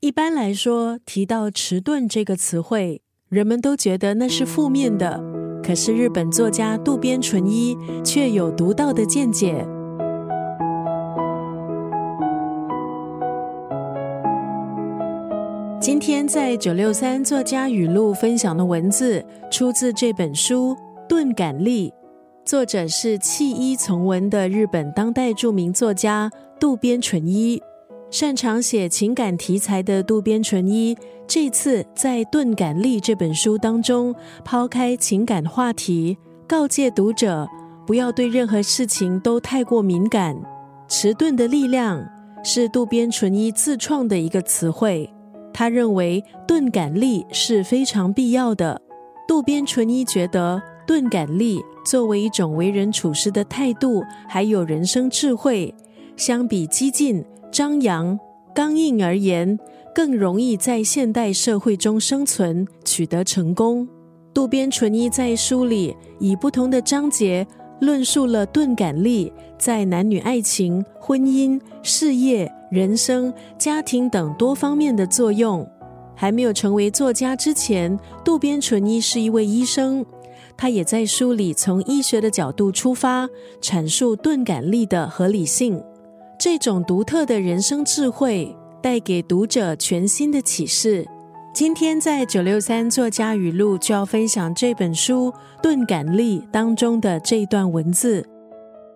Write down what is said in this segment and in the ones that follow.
一般来说，提到迟钝这个词汇，人们都觉得那是负面的。可是日本作家渡边淳一却有独到的见解。今天在九六三作家语录分享的文字，出自这本书《钝感力》，作者是弃医从文的日本当代著名作家渡边淳一。擅长写情感题材的渡边淳一，这次在《钝感力》这本书当中，抛开情感话题，告诫读者不要对任何事情都太过敏感。迟钝的力量是渡边淳一自创的一个词汇。他认为钝感力是非常必要的。渡边淳一觉得，钝感力作为一种为人处事的态度，还有人生智慧，相比激进、张扬、刚硬而言，更容易在现代社会中生存，取得成功。渡边淳一在书里以不同的章节。论述了钝感力在男女爱情、婚姻、事业、人生、家庭等多方面的作用。还没有成为作家之前，渡边淳一是一位医生。他也在书里从医学的角度出发，阐述钝感力的合理性。这种独特的人生智慧，带给读者全新的启示。今天在九六三作家语录就要分享这本书《钝感力》当中的这一段文字。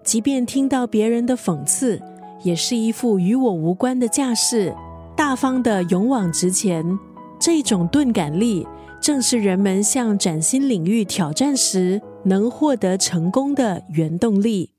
即便听到别人的讽刺，也是一副与我无关的架势，大方的勇往直前。这种钝感力，正是人们向崭新领域挑战时能获得成功的原动力。